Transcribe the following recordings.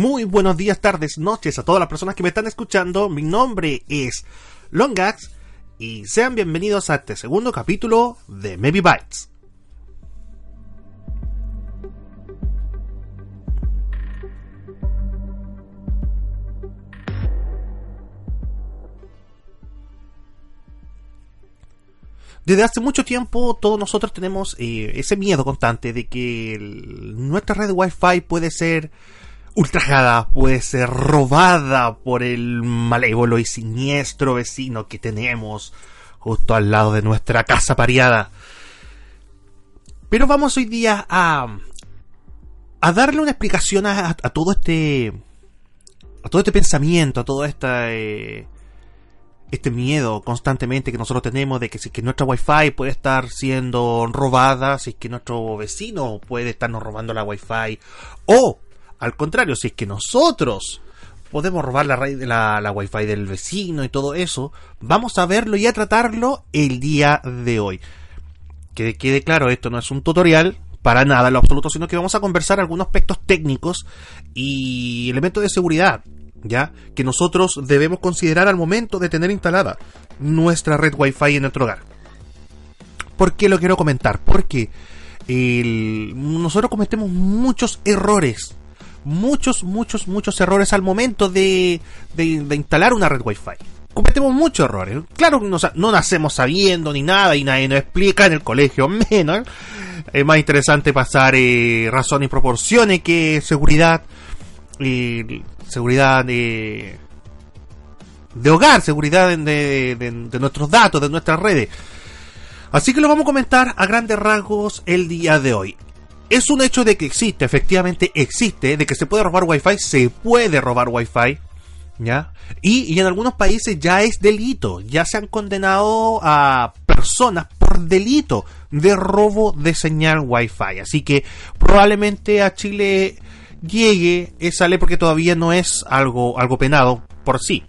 Muy buenos días, tardes, noches a todas las personas que me están escuchando. Mi nombre es Longax y sean bienvenidos a este segundo capítulo de Maybe Bytes. Desde hace mucho tiempo todos nosotros tenemos eh, ese miedo constante de que nuestra red Wi-Fi puede ser ultrajada, puede ser robada por el malévolo y siniestro vecino que tenemos justo al lado de nuestra casa pareada. Pero vamos hoy día a, a darle una explicación a, a todo este a todo este pensamiento, a todo esta eh, este miedo constantemente que nosotros tenemos de que si que nuestra wifi puede estar siendo robada, si es que nuestro vecino puede estarnos robando la wifi, o al contrario, si es que nosotros podemos robar la, la, la wifi del vecino y todo eso, vamos a verlo y a tratarlo el día de hoy. Que quede claro, esto no es un tutorial para nada en lo absoluto, sino que vamos a conversar algunos aspectos técnicos y elementos de seguridad, ¿ya? Que nosotros debemos considerar al momento de tener instalada nuestra red Wi-Fi en nuestro hogar. ¿Por qué lo quiero comentar? Porque nosotros cometemos muchos errores. Muchos, muchos, muchos errores al momento de, de- instalar una red Wi-Fi. Cometemos muchos errores. Claro no, no nacemos sabiendo ni nada y nadie nos explica en el colegio menos. Es más interesante pasar eh, razón y proporciones que seguridad. eh, seguridad de, de hogar, seguridad de- de- de nuestros datos, de nuestras redes. Así que lo vamos a comentar a grandes rasgos el día de hoy. Es un hecho de que existe, efectivamente existe, de que se puede robar Wi-Fi, se puede robar Wi-Fi, ¿ya? Y, y en algunos países ya es delito, ya se han condenado a personas por delito de robo de señal Wi-Fi. Así que probablemente a Chile llegue esa ley porque todavía no es algo, algo penado por sí.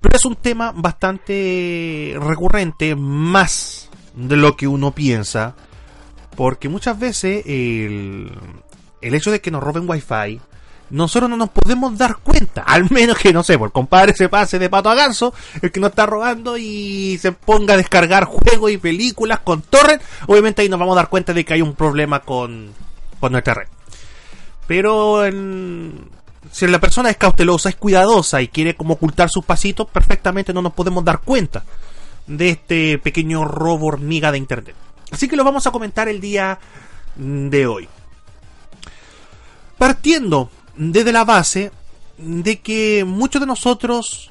Pero es un tema bastante recurrente, más de lo que uno piensa, porque muchas veces el, el hecho de que nos roben wifi, nosotros no nos podemos dar cuenta, al menos que no sé, por compadre se pase de pato a ganso, el que nos está robando y se ponga a descargar juegos y películas con torrent, obviamente ahí nos vamos a dar cuenta de que hay un problema con, con nuestra red. Pero si la persona es cautelosa, es cuidadosa y quiere como ocultar sus pasitos, perfectamente no nos podemos dar cuenta de este pequeño robo hormiga de internet. Así que lo vamos a comentar el día mm, de hoy. Partiendo desde la base de que muchos de nosotros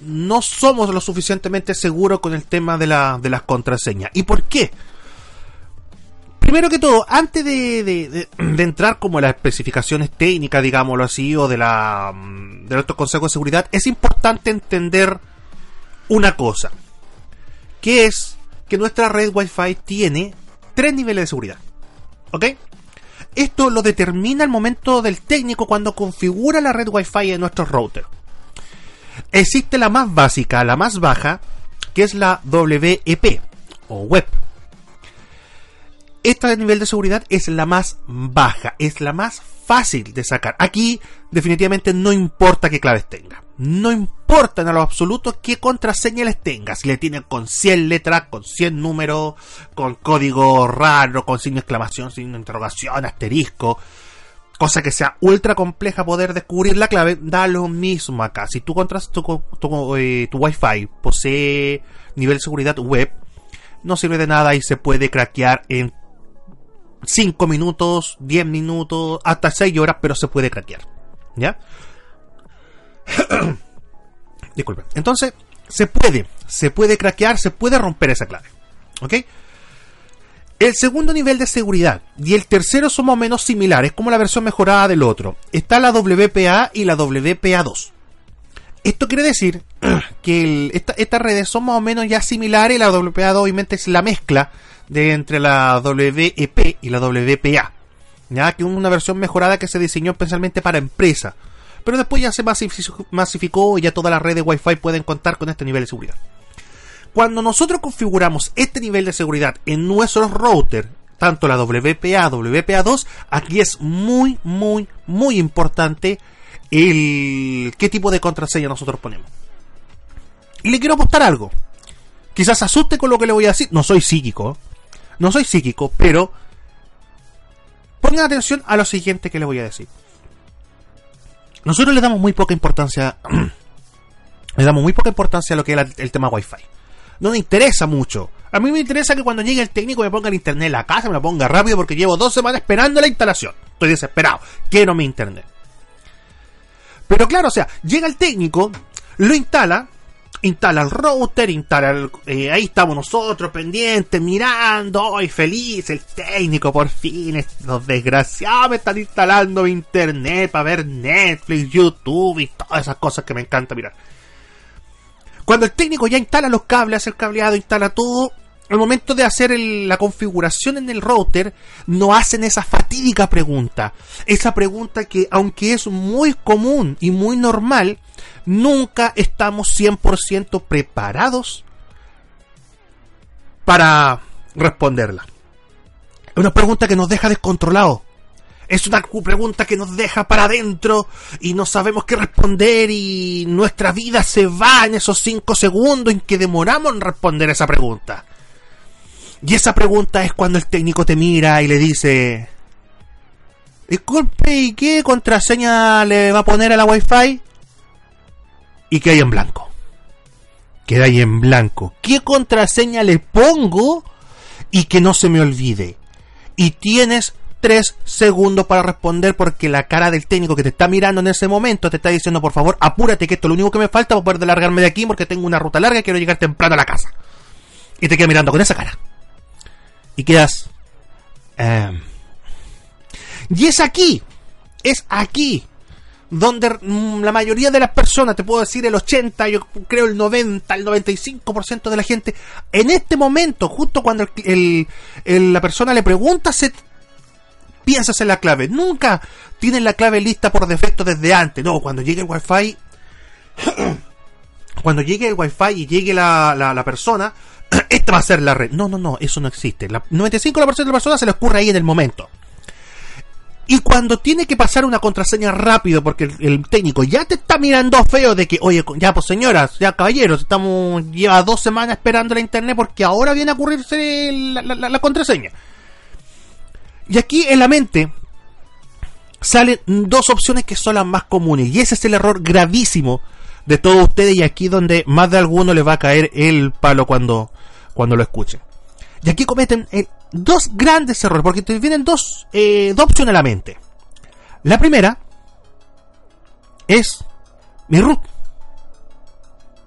no somos lo suficientemente seguros con el tema de, la- de las contraseñas. ¿Y por qué? Primero que todo, antes de, entrar como en las especificaciones técnicas, digámoslo así, o de la mm, de nuestros consejos de seguridad, es importante entender una cosa, que es que nuestra red Wi-Fi tiene tres niveles de seguridad. ¿Ok? Esto lo determina el momento del técnico cuando configura la red Wi-Fi en nuestros routers. Existe la más básica, la más baja, que es la WEP o web. Esta nivel de seguridad es la más baja, es la más fácil de sacar. Aquí definitivamente no importa qué claves tenga. No importa en lo absoluto qué contraseña les tenga. Si le tienen con 100 letras, con 100 números, con código raro, con signo de exclamación, signo de interrogación, asterisco. Cosa que sea ultra compleja poder descubrir la clave, da lo mismo acá. Si tú contras tu, tu, eh, tu Wi-Fi posee nivel de seguridad web, no sirve de nada y se puede craquear en 5 minutos, 10 minutos, hasta 6 horas, pero se puede craquear. ¿Ya? Disculpen. Entonces, se puede, se puede craquear, se puede romper esa clave. ¿Ok? El segundo nivel de seguridad y el tercero son más o menos similares, como la versión mejorada del otro. Está la WPA y la WPA2. Esto quiere decir que estas redes son más o menos ya similares. La WPA2 obviamente es la mezcla de entre la WEP y la WPA. Ya que una versión mejorada que se diseñó especialmente para empresa. Pero después ya se masifi- masificó y ya todas las redes Wi-Fi pueden contar con este nivel de seguridad. Cuando nosotros configuramos este nivel de seguridad en nuestros routers, tanto la WPA, WPA2, aquí es muy, muy, muy importante el qué tipo de contraseña nosotros ponemos. Y le quiero apostar algo. Quizás asuste con lo que le voy a decir. No soy psíquico. No soy psíquico, pero pongan atención a lo siguiente que le voy a decir. Nosotros le damos muy poca importancia. le damos muy poca importancia a lo que es el tema Wi-Fi. No me interesa mucho. A mí me interesa que cuando llegue el técnico me ponga el internet en la casa, me lo ponga rápido porque llevo dos semanas esperando la instalación. Estoy desesperado. Quiero mi internet. Pero claro, o sea, llega el técnico, lo instala, instala el router, instala el, eh, ahí estamos nosotros pendientes, mirando, hoy feliz, el técnico por fin, los desgraciados me están instalando internet para ver Netflix, YouTube y todas esas cosas que me encanta mirar. Cuando el técnico ya instala los cables, hace el cableado, instala todo, al momento de hacer la configuración en el router, no hacen esa fatídica pregunta. Esa pregunta que, aunque es muy común y muy normal, nunca estamos 100% preparados para responderla. Es una pregunta que nos deja descontrolados. Es una pregunta que nos deja para adentro y no sabemos qué responder y nuestra vida se va en esos 5 segundos en que demoramos en responder esa pregunta. Y esa pregunta es cuando el técnico te mira y le dice, disculpe, ¿y qué contraseña le va a poner a la Wi-Fi? Y que hay en blanco. Queda ahí en blanco. ¿Qué contraseña le pongo? Y que no se me olvide. Y tienes tres segundos para responder porque la cara del técnico que te está mirando en ese momento te está diciendo, por favor, apúrate que esto es lo único que me falta para poder largarme de aquí porque tengo una ruta larga y quiero llegar temprano a la casa. Y te queda mirando con esa cara y quedas... Em, y es aquí, es aquí, donde mm, la mayoría de las personas, te puedo decir el 80, yo creo el 90, el 95% de la gente, en este momento, justo cuando el, la persona le pregunta, se piensas en la clave. Nunca tienen la clave lista por defecto desde antes. No, cuando llegue el wifi, cuando llegue el wifi y llegue la, la, la persona, esta va a ser la red. No, no, no, eso no existe. La 95% de las personas se les ocurre ahí en el momento. Y cuando tiene que pasar una contraseña rápido, porque el, técnico ya te está mirando feo de que, oye, ya pues señoras, ya caballeros, estamos, lleva dos semanas esperando la internet porque ahora viene a ocurrirse la, contraseña. Y aquí en la mente salen dos opciones que son las más comunes. Y ese es el error gravísimo de todos ustedes. Y aquí donde más de alguno les va a caer el palo cuando, cuando lo escuchen. Y aquí cometen eh, dos grandes errores, porque te vienen dos, eh, dos opciones a la mente. La primera es mi root.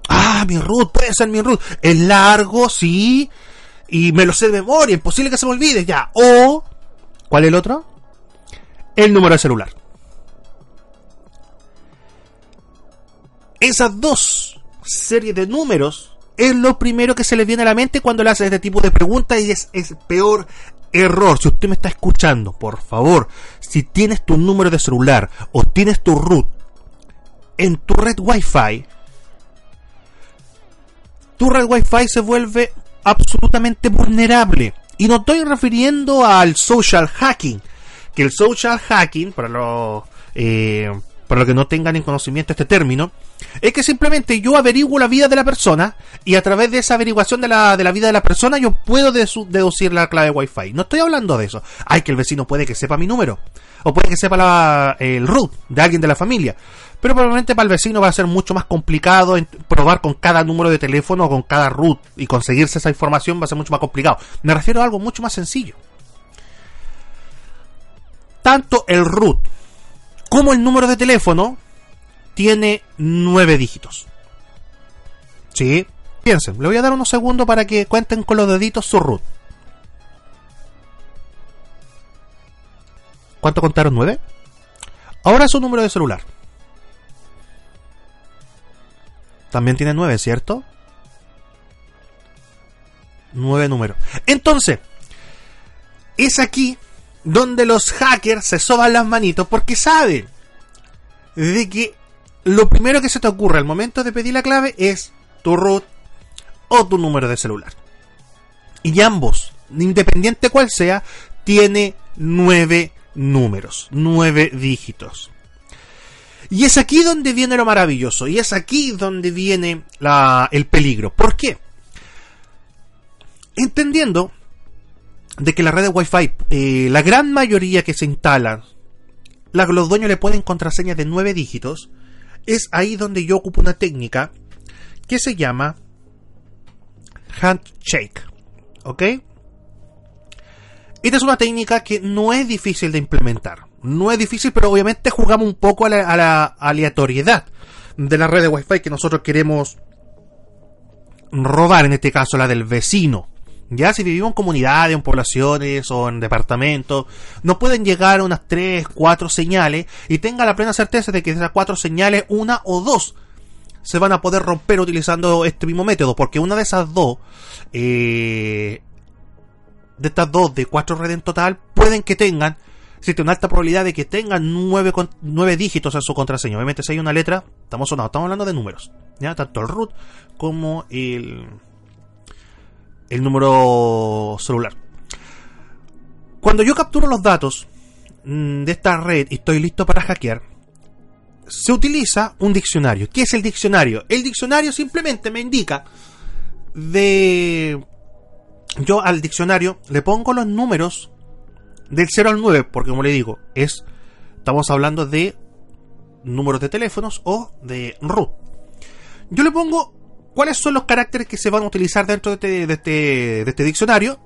Ah, mi root, puede ser mi root. Es largo, sí, y me lo sé de memoria, imposible que se me olvide ya. O, ¿cuál es el otro? El número de celular. Esas dos series de números es lo primero que se le viene a la mente cuando le hace este tipo de preguntas y es el peor error. Si usted me está escuchando, por favor, si tienes tu número de celular o tienes tu root en tu red Wi-Fi, tu red Wi-Fi se vuelve absolutamente vulnerable. Y no estoy refiriendo al social hacking, que el social hacking, para los eh, para los que no tengan en conocimiento este término, es que simplemente yo averiguo la vida de la persona y a través de esa averiguación de la, de la vida de la persona yo puedo deducir la clave Wi-Fi. No estoy hablando de eso. Ay, que el vecino puede que sepa mi número. O puede que sepa la, el root de alguien de la familia. Pero probablemente para el vecino va a ser mucho más complicado probar con cada número de teléfono o con cada root y conseguirse esa información va a ser mucho más complicado. Me refiero a algo mucho más sencillo. Tanto el root como el número de teléfono tiene nueve dígitos. ¿Sí? Piensen, le voy a dar unos segundos para que cuenten con los deditos su root. ¿Cuánto contaron? ¿Nueve? Ahora su número de celular. También tiene nueve, ¿cierto? Nueve números. Entonces, es aquí donde los hackers se soban las manitos porque saben de que lo primero que se te ocurre al momento de pedir la clave es tu root o tu número de celular. Y ambos independiente cual sea, tiene nueve números, nueve dígitos. Y es aquí donde viene lo maravilloso, y es aquí donde viene el peligro. ¿Por qué? Entendiendo de que la red de Wi-Fi, eh, la gran mayoría que se instala, los dueños le ponen contraseñas de nueve dígitos, es ahí donde yo ocupo una técnica que se llama handshake. ¿Ok? Esta es una técnica que no es difícil de implementar. No es difícil, pero obviamente jugamos un poco a la, aleatoriedad de la red de Wi-Fi que nosotros queremos robar, en este caso la del vecino. Ya si vivimos en comunidades, en poblaciones o en departamentos, no pueden llegar unas 3, 4 señales y tenga la plena certeza de que esas 4 señales, una o dos se van a poder romper utilizando este mismo método, porque una de esas dos eh, de estas dos, de cuatro redes en total, pueden que tengan, existe una alta probabilidad de que tengan nueve, nueve dígitos en su contraseña. Obviamente, si hay una letra, estamos sonando, estamos hablando de números, ¿ya? Tanto el root como el, el número celular. Cuando yo capturo los datos mm, de esta red y estoy listo para hackear, se utiliza un diccionario. ¿Qué es el diccionario? El diccionario simplemente me indica de yo al diccionario le pongo los números del 0 al 9, porque como le digo, es estamos hablando de números de teléfonos o de root. Yo le pongo cuáles son los caracteres que se van a utilizar dentro de este, de este, de este diccionario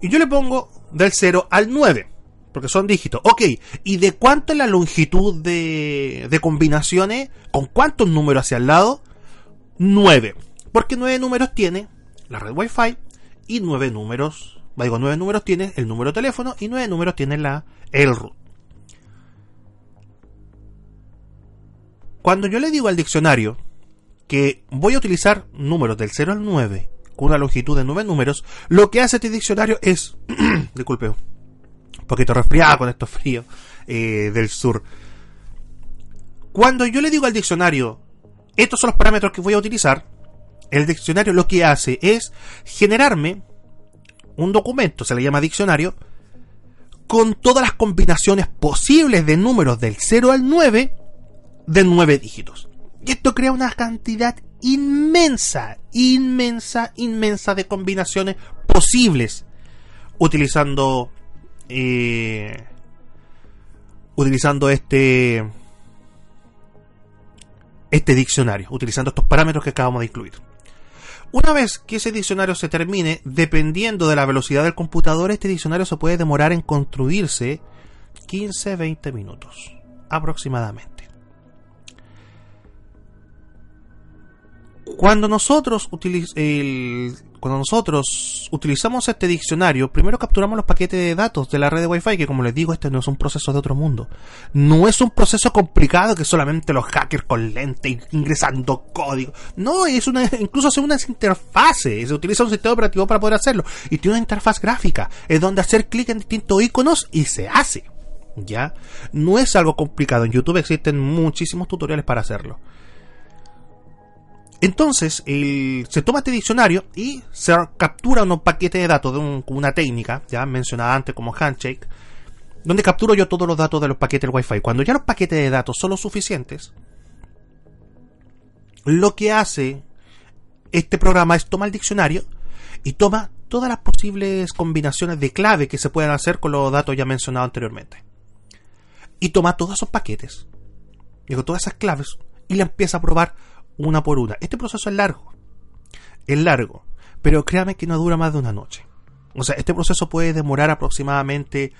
y yo le pongo del 0 al 9, porque son dígitos. Ok, ¿y de cuánto es la longitud de, de combinaciones? ¿Con cuántos números hacia el lado? 9. Porque 9 números tiene la red Wi-Fi y nueve números. Digo, nueve números tiene el número de teléfono y nueve números tiene la, el root. Cuando yo le digo al diccionario que voy a utilizar números del 0 al 9 con una longitud de 9 números, lo que hace este diccionario es, disculpe, un poquito resfriado con estos fríos eh, del sur. Cuando yo le digo al diccionario, estos son los parámetros que voy a utilizar, el diccionario lo que hace es generarme un documento, se le llama diccionario, con todas las combinaciones posibles de números del 0 al 9 de 9 dígitos. Y esto crea una cantidad inmensa, inmensa, inmensa de combinaciones posibles utilizando eh, utilizando este este diccionario, utilizando estos parámetros que acabamos de incluir. Una vez que ese diccionario se termine, dependiendo de la velocidad del computador, este diccionario se puede demorar en construirse 15-20 minutos aproximadamente. Cuando nosotros, cuando nosotros utilizamos este diccionario, primero capturamos los paquetes de datos de la red de Wi-Fi, que como les digo, este no es un proceso de otro mundo. No es un proceso complicado que solamente los hackers con lente ingresando código. No, es una, incluso hace una interfase. Se utiliza un sistema operativo para poder hacerlo. Y tiene una interfaz gráfica. Es donde hacer clic en distintos iconos y se hace. ¿Ya? No es algo complicado. En YouTube existen muchísimos tutoriales para hacerlo. Entonces, se toma este diccionario y se captura unos paquetes de datos de una técnica, ya mencionada antes como Handshake, donde capturo yo todos los datos de los paquetes Wi-Fi. Cuando ya los paquetes de datos son los suficientes, lo que hace este programa es tomar el diccionario y toma todas las posibles combinaciones de clave que se pueden hacer con los datos ya mencionados anteriormente. Y toma todos esos paquetes, y con todas esas claves, y le empieza a probar una por una. Este proceso es largo. Es largo. Pero créame que no dura más de una noche. O sea, este proceso puede demorar aproximadamente,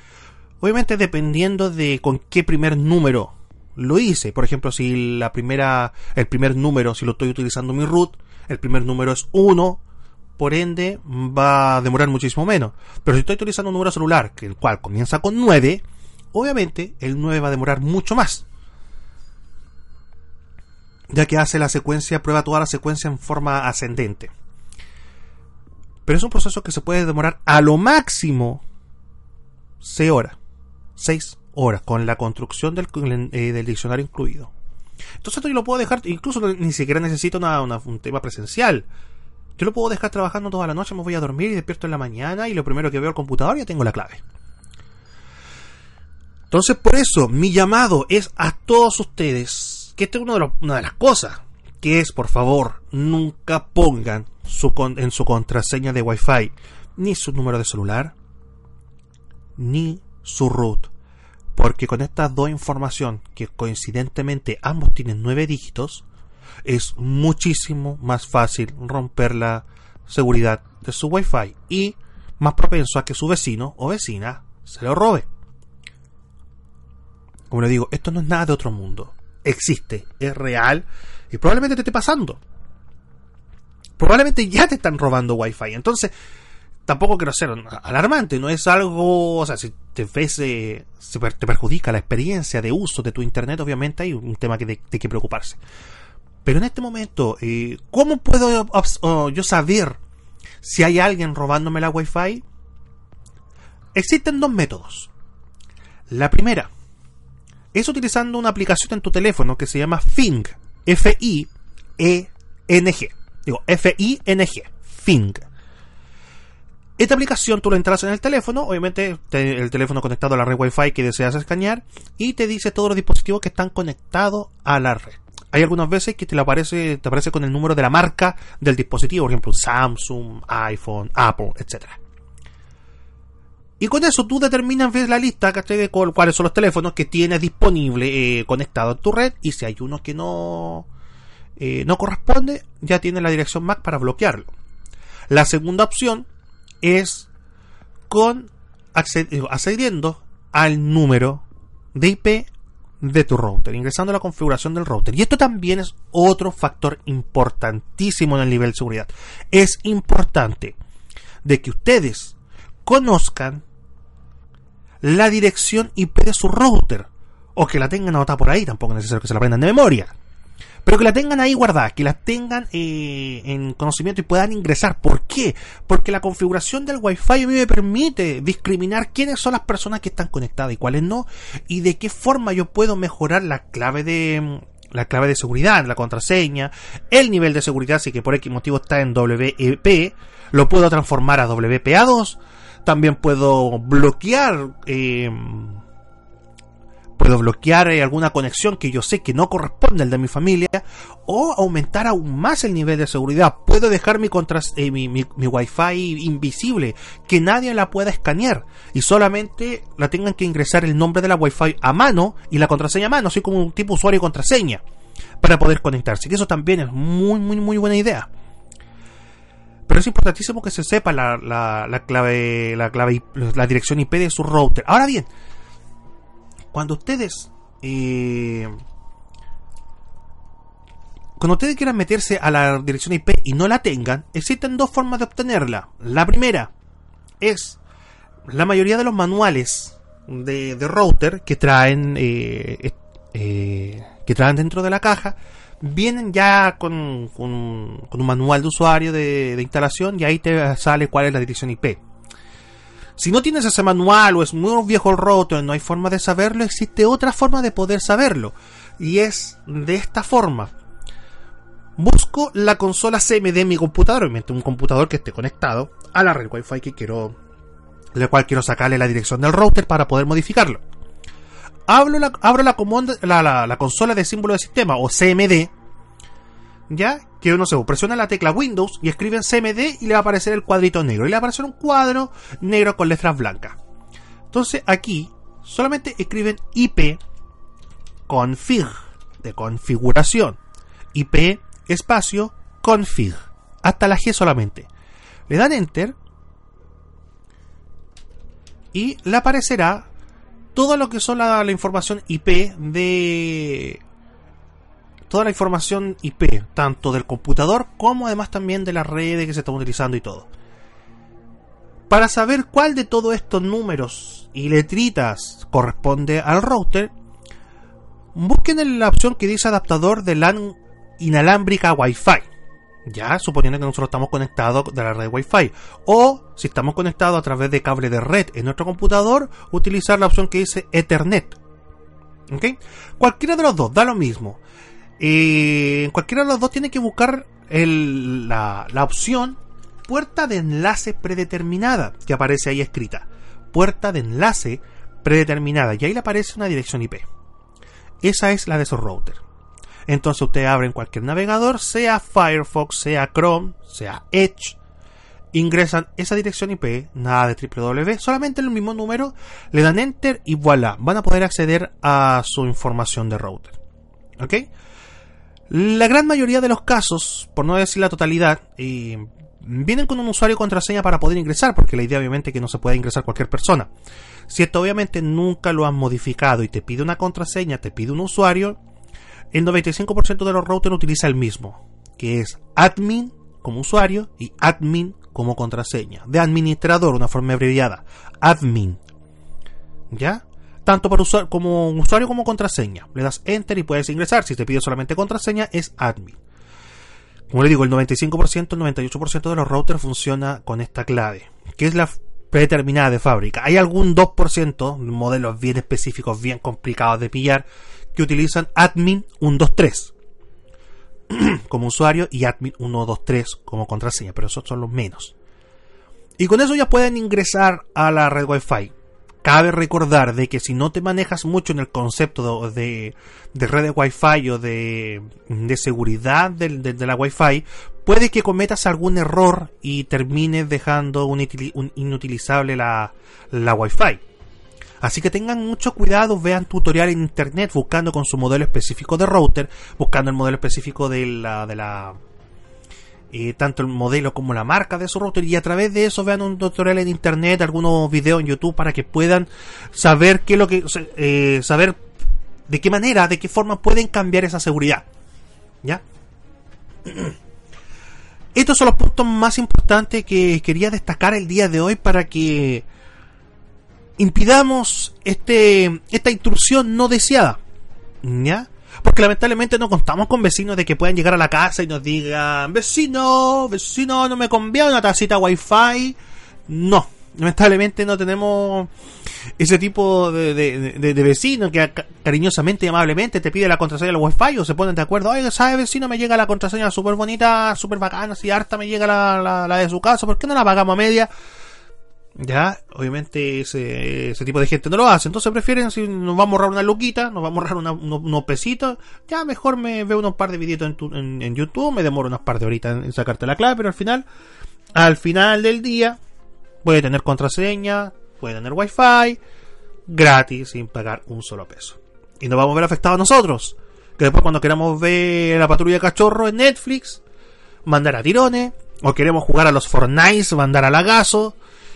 obviamente dependiendo de con qué primer número lo hice. Por ejemplo, si la primera, el primer número, si lo estoy utilizando mi root, el primer número es 1, por ende va a demorar muchísimo menos. Pero si estoy utilizando un número celular, que el cual comienza con 9, obviamente el 9 va a demorar mucho más ya que hace la secuencia, prueba toda la secuencia en forma ascendente. Pero es un proceso que se puede demorar a lo máximo 6 horas. 6 horas con la construcción del, eh, del, diccionario incluido. Entonces yo lo puedo dejar, incluso ni siquiera necesito un tema presencial. Yo lo puedo dejar trabajando toda la noche, me voy a dormir y despierto en la mañana y lo primero que veo el computador ya tengo la clave. Entonces, por eso, mi llamado es a todos ustedes, que esta es una de las cosas, que es, por favor, nunca pongan su en su contraseña de Wi-Fi ni su número de celular, ni su root. Porque con estas dos información, que coincidentemente ambos tienen nueve dígitos, es muchísimo más fácil romper la seguridad de su Wi-Fi y más propenso a que su vecino o vecina se lo robe. Como le digo, esto no es nada de otro mundo. Existe, es real y probablemente te esté pasando. Probablemente ya te están robando Wi-Fi. Entonces, tampoco quiero ser alarmante, no es algo, o sea, si te ves, eh, te perjudica la experiencia de uso de tu internet, obviamente hay un tema que de, que preocuparse. Pero en este momento, eh, ¿cómo puedo yo saber si hay alguien robándome la Wi-Fi? Existen dos métodos. La primera es utilizando una aplicación en tu teléfono que se llama Fing, F-I-E-N-G. Digo, F-I-N-G, Fing. Esta aplicación tú la entras en el teléfono, obviamente el teléfono conectado a la red Wi-Fi que deseas escanear y te dice todos los dispositivos que están conectados a la red. Hay algunas veces que te aparece, te aparece con el número de la marca del dispositivo, por ejemplo Samsung, iPhone, Apple, etc. Y con eso tú determinas ves la lista de cuáles son los teléfonos que tienes disponible eh, conectado a tu red y si hay uno que no, eh, no corresponde, ya tienes la dirección MAC para bloquearlo. La segunda opción es con accediendo al número de IP de tu router, ingresando a la configuración del router. Y esto también es otro factor importantísimo en el nivel de seguridad. Es importante de que ustedes conozcan la dirección IP de su router o que la tengan anotada por ahí, tampoco es necesario que se la aprendan de memoria pero que la tengan ahí guardada, que la tengan eh, en conocimiento y puedan ingresar. ¿Por qué? Porque la configuración del Wi-Fi a mí me permite discriminar quiénes son las personas que están conectadas y cuáles no, y de qué forma yo puedo mejorar la clave de la clave de seguridad, la contraseña, el nivel de seguridad, si que por X motivo está en WEP, lo puedo transformar a WPA2, también puedo bloquear eh, puedo bloquear eh, alguna conexión que yo sé que no corresponde al de mi familia o aumentar aún más el nivel de seguridad. Puedo dejar mi, eh, mi, mi, Wi-Fi invisible, que nadie la pueda escanear y solamente la tengan que ingresar el nombre de la Wi-Fi a mano y la contraseña a mano, así como un tipo usuario y contraseña para poder conectarse. Que eso también es muy, muy, muy buena idea. Pero es importantísimo que se sepa la, la clave, la clave, la dirección IP de su router. Ahora bien, cuando ustedes eh, cuando ustedes quieran meterse a la dirección IP y no la tengan, existen dos formas de obtenerla. La primera es la mayoría de los manuales de, router que traen eh, eh, que traen dentro de la caja vienen ya con, un manual de usuario de, instalación y ahí te sale cuál es la dirección IP. Si no tienes ese manual o es muy viejo el router, no hay forma de saberlo, existe otra forma de poder saberlo. Y es de esta forma. Busco la consola CMD de mi computador, obviamente un computador que esté conectado a la red Wi-Fi que quiero, la cual quiero sacarle la dirección del router para poder modificarlo. Abro la, abro la, la consola de símbolo de sistema o CMD ¿ya? Que uno se presiona la tecla Windows y escribe en CMD y le va a aparecer el cuadrito negro. Y le va a aparecer un cuadro negro con letras blancas. Entonces aquí solamente escriben IP config de configuración. IP espacio config. Hasta la G solamente. Le dan enter y le aparecerá todo lo que son la información IP de toda la información IP, tanto del computador como además también de las redes que se están utilizando y todo. Para saber cuál de todos estos números y letritas corresponde al router, busquen en la opción que dice adaptador de LAN inalámbrica Wi-Fi. Ya, suponiendo que nosotros estamos conectados de la red Wi-Fi. O, si estamos conectados a través de cable de red en nuestro computador, utilizar la opción que dice Ethernet. ¿Ok? Cualquiera de los dos, da lo mismo. Eh, cualquiera de los dos tiene que buscar la, la opción puerta de enlace predeterminada que aparece ahí escrita. Puerta de enlace predeterminada y ahí le aparece una dirección IP. Esa es la de su router. Entonces usted abre en cualquier navegador, sea Firefox, sea Chrome, sea Edge, ingresan esa dirección IP, nada de www, solamente el mismo número, le dan enter y voilà, van a poder acceder a su información de router. ¿Ok? La gran mayoría de los casos, por no decir la totalidad, vienen con un usuario y contraseña para poder ingresar, porque la idea obviamente es que no se puede ingresar cualquier persona. Si esto obviamente nunca lo han modificado y te pide una contraseña, te pide un usuario, el 95% de los routers utiliza el mismo, que es admin como usuario y admin como contraseña. De administrador, una forma abreviada. Admin. ¿Ya? Tanto para usar como usuario como contraseña. Le das enter y puedes ingresar. Si te pide solamente contraseña, es admin. Como le digo, el 95%, el 98% de los routers funciona con esta clave, que es la predeterminada de fábrica. Hay algún 2%, modelos bien específicos, bien complicados de pillar, que utilizan admin 123 como usuario y admin 123 como contraseña, pero esos son los menos. Y con eso ya pueden ingresar a la red Wi-Fi. Cabe recordar de que si no te manejas mucho en el concepto de, de, red Wi-Fi o de, de seguridad de, la Wi-Fi, puede que cometas algún error y termines dejando inutilizable la, la Wi-Fi. Así que tengan mucho cuidado, vean tutorial en internet buscando con su modelo específico de router, buscando el modelo específico de la, de la eh, tanto el modelo como la marca de su router y a través de eso vean un tutorial en internet, algunos videos en YouTube para que puedan saber qué lo que eh, saber de qué manera, de qué forma pueden cambiar esa seguridad. ¿Ya? Estos son los puntos más importantes que quería destacar el día de hoy para que impidamos este, esta intrusión no deseada. ¿Ya? Porque lamentablemente no contamos con vecinos de que puedan llegar a la casa y nos digan, vecino, vecino, no me conviene una tacita wifi. No, lamentablemente no tenemos ese tipo de, de, vecinos que cariñosamente y amablemente te pide la contraseña del wifi o se ponen de acuerdo, oye, ¿sabes vecino? Me llega la contraseña súper bonita, súper bacana, si harta me llega la, la, de su casa, ¿por qué no la pagamos a media? Ya, obviamente ese, ese tipo de gente no lo hace. Entonces prefieren, si nos vamos a ahorrar una luquita, nos vamos a ahorrar unos, pesitos, ya mejor me veo unos par de videitos en, en, YouTube, me demoro unas par de horitas en, sacarte la clave, pero al final, al final del día, puede tener contraseña, puede tener wifi, gratis, sin pagar un solo peso. Y nos vamos a ver afectados nosotros. Que después cuando queramos ver la patrulla de cachorro en Netflix, mandar a tirones, o queremos jugar a los Fortnite, mandar a lagazo,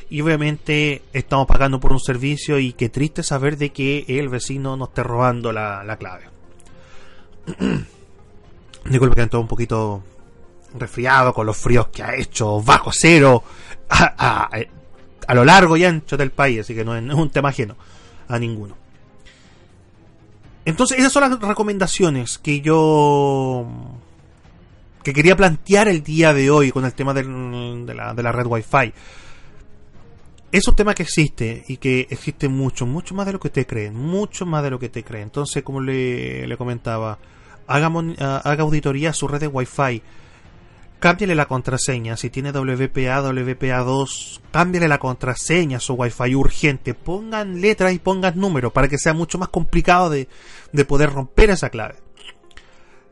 y obviamente estamos pagando por un servicio y qué triste saber de que el vecino nos esté robando la, clave. Disculpe que todo un poquito resfriado con los fríos que ha hecho bajo cero a, lo largo y ancho del país, así que no es, un tema ajeno a ninguno. Entonces esas son las recomendaciones que yo que quería plantear el día de hoy con el tema de, la, de la red Wi-Fi es un tema que existe y que existe mucho, mucho más de lo que usted cree, mucho más de lo que usted cree. Entonces, como le, comentaba, haga, ah, haga auditoría a su red de Wi-Fi, cámbiale la contraseña. Si tiene WPA, WPA2, cámbiale la contraseña a su Wi-Fi urgente. Pongan letras y pongan números para que sea mucho más complicado de, de poder romper esa clave.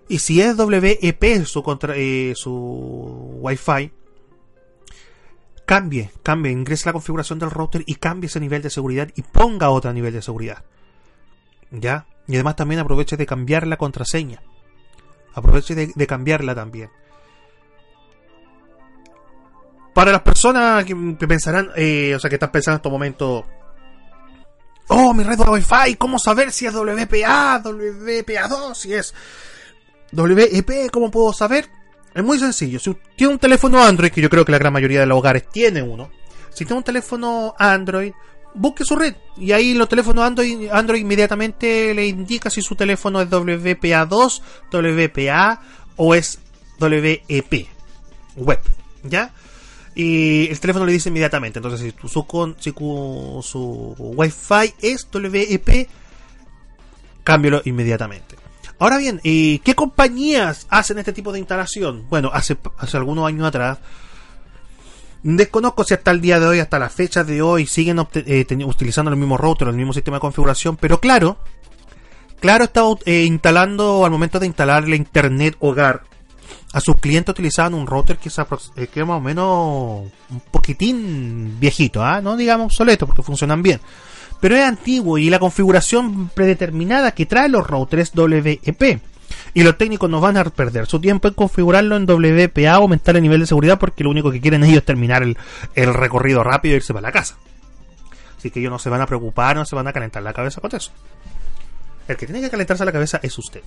Y si es WEP su, contra, eh, su Wi-Fi, cambie, cambie, ingrese la configuración del router y cambie ese nivel de seguridad y ponga otro nivel de seguridad. ¿Ya? Y además también aproveche de cambiar la contraseña. Aproveche de, cambiarla también. Para las personas que, pensarán, eh, o sea, que están pensando en estos momentos, oh, mi red de Wi-Fi, ¿cómo saber si es WPA, WPA2, si es WEP, ¿cómo puedo saber? Es muy sencillo. Si tiene un teléfono Android, que yo creo que la gran mayoría de los hogares tiene uno, si tiene un teléfono Android, busque su red. Y ahí los teléfonos Android, Android inmediatamente le indica si su teléfono es WPA2, WPA o es WEP. Web. ¿Ya? Y el teléfono le dice inmediatamente. Entonces, si, tu, su, si su Wi-Fi es WEP, cámbialo inmediatamente. Ahora bien, eh, ¿qué compañías hacen este tipo de instalación? Bueno, hace, hace algunos años atrás, desconozco si hasta el día de hoy, hasta la fecha de hoy, siguen eh, utilizando el mismo router, el mismo sistema de configuración, pero claro, claro estaba eh, instalando, al momento de instalar la internet hogar, a sus clientes utilizaban un router que es, que más o menos un poquitín viejito, ¿ah? no digamos obsoleto, porque funcionan bien pero es antiguo y la configuración predeterminada que trae los routers WEP. Y los técnicos no van a perder su tiempo en configurarlo en WPA, aumentar el nivel de seguridad, porque lo único que quieren ellos es terminar el, recorrido rápido e irse para la casa. Así que ellos no se van a preocupar, no se van a calentar la cabeza con eso. El que tiene que calentarse la cabeza es usted.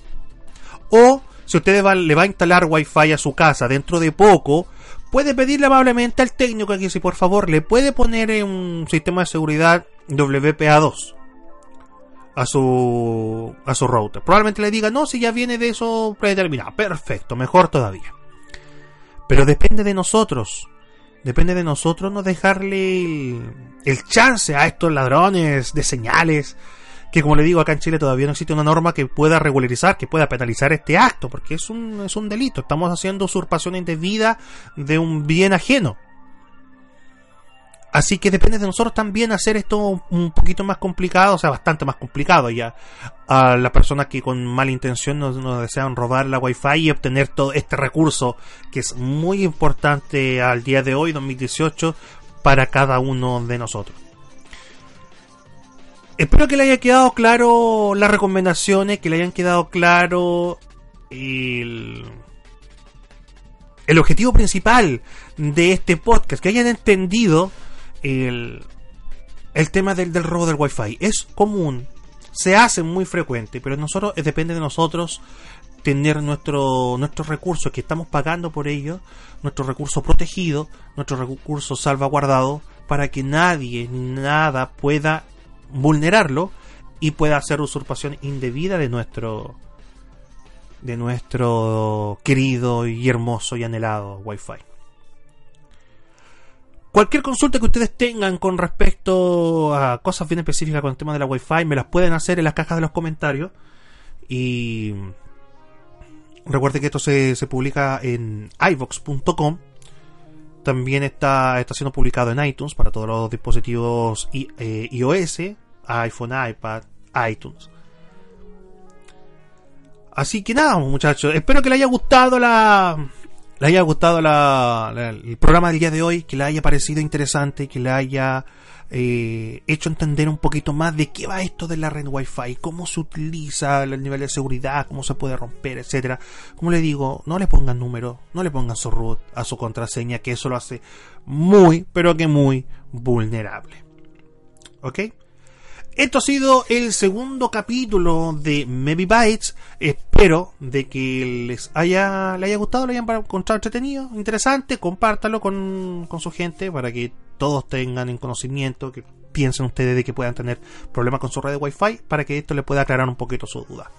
O si usted le va a instalar Wi-Fi a su casa dentro de poco, puede pedirle amablemente al técnico que si por favor le puede poner un sistema de seguridad WPA2 a su a su router. Probablemente le diga, "No, si ya viene de eso predeterminado." Perfecto, mejor todavía. Pero depende de nosotros. Depende de nosotros no dejarle el, chance a estos ladrones de señales que como le digo acá en Chile todavía no existe una norma que pueda regularizar, que pueda penalizar este acto, porque es un, es un delito, estamos haciendo usurpación indebida de un bien ajeno. Así que depende de nosotros también hacer esto un poquito más complicado, o sea, bastante más complicado ya. A las personas que con mala intención nos, nos desean robar la Wi-Fi y obtener todo este recurso que es muy importante al día de hoy, 2018, para cada uno de nosotros. Espero que le haya quedado claro las recomendaciones, que le hayan quedado claro el, el objetivo principal de este podcast, que hayan entendido el, el tema del, del robo del Wi-Fi. Es común, se hace muy frecuente, pero nosotros eh, depende de nosotros tener nuestro, nuestros recursos que estamos pagando por ellos, nuestro recurso protegido, nuestro recurso salvaguardado, para que nadie, nada pueda vulnerarlo y pueda hacer usurpación indebida de nuestro de nuestro querido y hermoso y anhelado Wi-Fi. Cualquier consulta que ustedes tengan con respecto a cosas bien específicas con el tema de la Wi-Fi me las pueden hacer en las cajas de los comentarios. Y recuerden que esto se, se publica en iVox.com también está, está siendo publicado en iTunes para todos los dispositivos eh, iOS, iPhone, iPad, iTunes. Así que nada, muchachos, espero que les haya gustado la, le haya gustado el programa del día de hoy, que le haya parecido interesante, que le haya eh, hecho entender un poquito más de qué va esto de la red Wi-Fi, cómo se utiliza el nivel de seguridad, cómo se puede romper, etcétera. Como le digo, no le pongan número, no le pongan su root a su contraseña, que eso lo hace muy, pero que muy vulnerable. ¿Ok? Esto ha sido el segundo capítulo de Maybe Bytes. Espero de que les haya, le haya gustado, lo hayan encontrado entretenido, interesante. Compártalo con, con su gente para que todos tengan en conocimiento, que piensen ustedes de que puedan tener problemas con su red de Wi-Fi, para que esto les pueda aclarar un poquito su duda.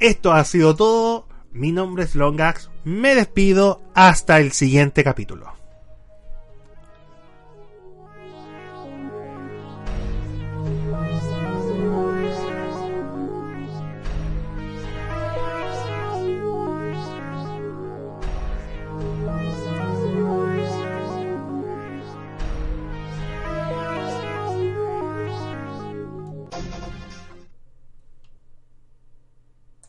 Esto ha sido todo. Mi nombre es Longax. Me despido. Hasta el siguiente capítulo.